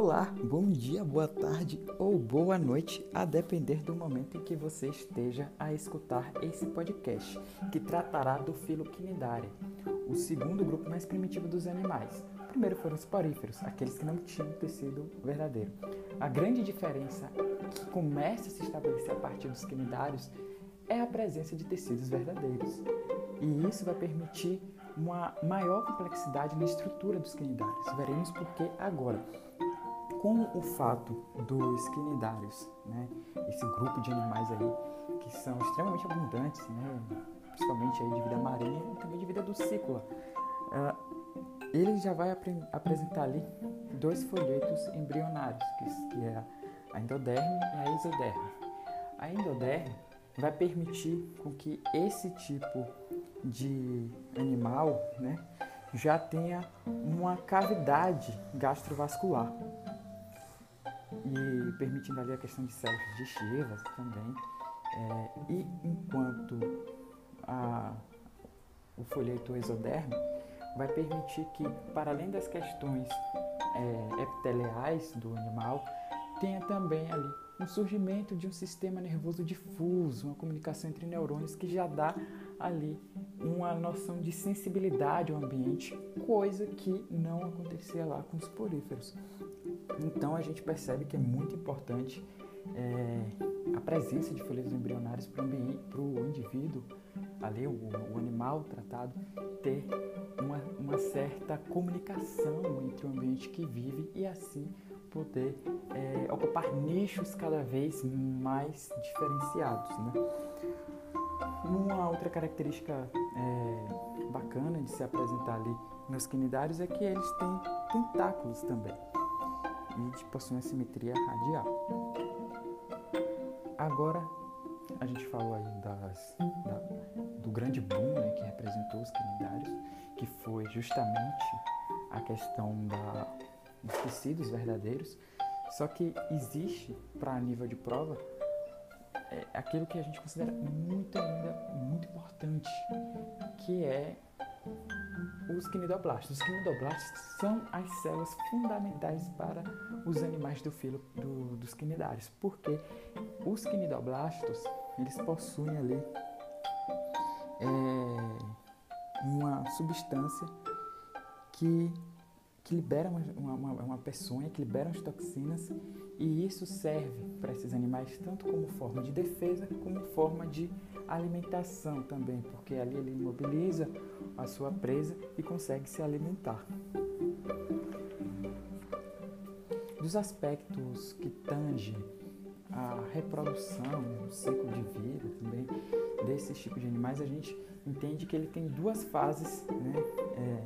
Olá, bom dia, boa tarde ou boa noite, a depender do momento em que você esteja a escutar esse podcast, que tratará do filo Quinidaria, o segundo grupo mais primitivo dos animais. Primeiro foram os poríferos, aqueles que não tinham tecido verdadeiro. A grande diferença que começa a se estabelecer a partir dos quinidários é a presença de tecidos verdadeiros. E isso vai permitir uma maior complexidade na estrutura dos quinidários. Veremos por que agora. Com o fato dos quinidários, né, esse grupo de animais aí que são extremamente abundantes, né, principalmente aí de vida marinha e também de vida ciclo, uh, ele já vai apresentar ali dois folhetos embrionários, que, que é a endoderme e a exoderme. A endoderme vai permitir com que esse tipo de animal né, já tenha uma cavidade gastrovascular e permitindo ali a questão de células digestivas também. É, e enquanto a, o folheto exoderme vai permitir que, para além das questões é, epiteliais do animal, tenha também ali um surgimento de um sistema nervoso difuso, uma comunicação entre neurônios que já dá ali uma noção de sensibilidade ao ambiente, coisa que não acontecia lá com os poríferos. Então a gente percebe que é muito importante é, a presença de folhetos embrionários para o indivíduo, ali o, o, animal tratado, ter uma, uma certa comunicação entre o ambiente que vive e assim poder é, ocupar nichos cada vez mais diferenciados. Né? Uma outra característica é, bacana de se apresentar ali nos quinidários é que eles têm tentáculos também e possuem simetria radial. Agora, a gente falou aí das, da, do grande boom né, que representou os quinidários, que foi justamente a questão da, dos tecidos verdadeiros, só que existe, para nível de prova, é aquilo que a gente considera muito ainda muito importante, que é os quinidoblastos. Os quinidoblastos são as células fundamentais para os animais do filo do, dos quinidários, porque os quinidoblastos eles possuem ali é, uma substância que que libera uma, uma, uma peçonha, que libera as toxinas e isso serve para esses animais tanto como forma de defesa como forma de alimentação também, porque ali ele imobiliza a sua presa e consegue se alimentar. Dos aspectos que tangem a reprodução, o ciclo de vida também desses tipos de animais, a gente entende que ele tem duas fases né, é,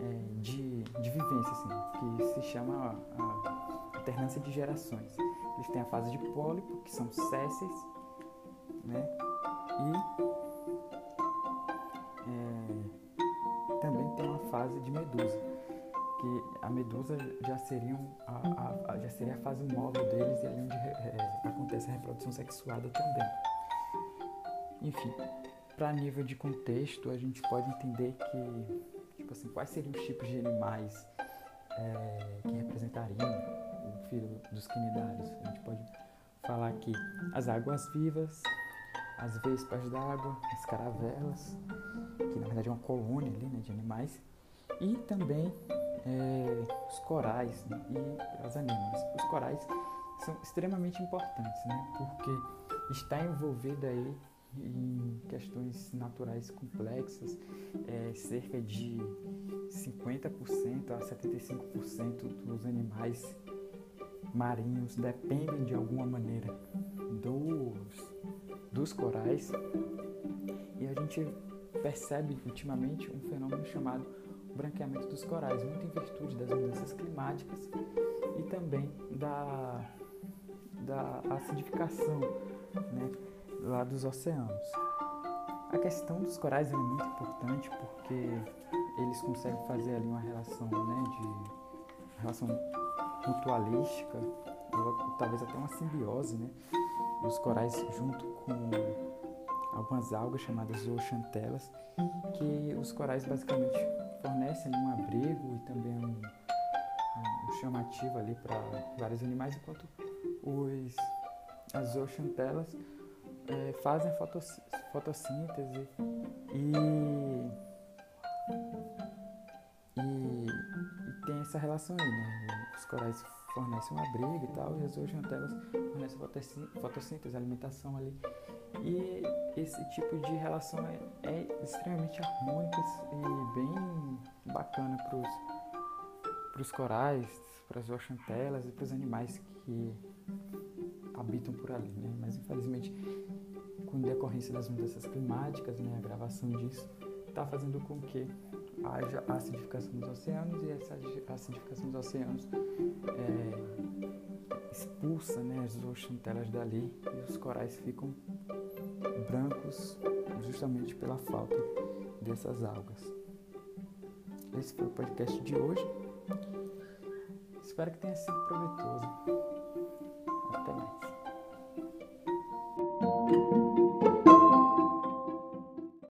é, de, de vivência, assim, que se chama a, a alternância de gerações. Eles têm a fase de pólipo, que são sésseis, né? E é, também tem uma fase de medusa, que a medusa já, seriam a, a, já seria a fase móvel deles e ali onde é, acontece a reprodução sexuada também. Enfim, para nível de contexto, a gente pode entender que tipo assim, quais seriam os tipos de animais é, que representariam filho dos quinidários. A gente pode falar aqui as águas vivas, as vespas d'água, as caravelas, que na verdade é uma colônia ali, né, de animais, e também é, os corais né, e as anémonas. Os corais são extremamente importantes, né, porque está envolvido aí em questões naturais complexas, é, cerca de 50% a 75% dos animais marinhos dependem de alguma maneira dos, dos corais e a gente percebe ultimamente um fenômeno chamado branqueamento dos corais, muito em virtude das mudanças climáticas e também da, da acidificação, né? lá dos oceanos. A questão dos corais é muito importante porque eles conseguem fazer ali uma relação, né, de relação mutualística, ou talvez até uma simbiose, né, dos corais junto com algumas algas chamadas zooxantelas, que os corais basicamente fornecem um abrigo e também um, um chamativo ali para vários animais, enquanto os, as zooxantelas é, fazem fotossíntese e, e, e, tem essa relação aí, né? Os corais fornecem um abrigo e tal, e as zooxantelas fornecem fotossíntese, alimentação ali. E esse tipo de relação é, é extremamente harmônica e bem bacana para os corais, para as zooxantelas e para os animais que habitam por ali, né? Mas infelizmente, com decorrência das mudanças climáticas, né, a gravação disso está fazendo com que haja acidificação dos oceanos e essa acidificação dos oceanos é, expulsa né, as zooxantelas dali e os corais ficam brancos justamente pela falta dessas algas. Esse foi o podcast de hoje. Espero que tenha sido proveitoso.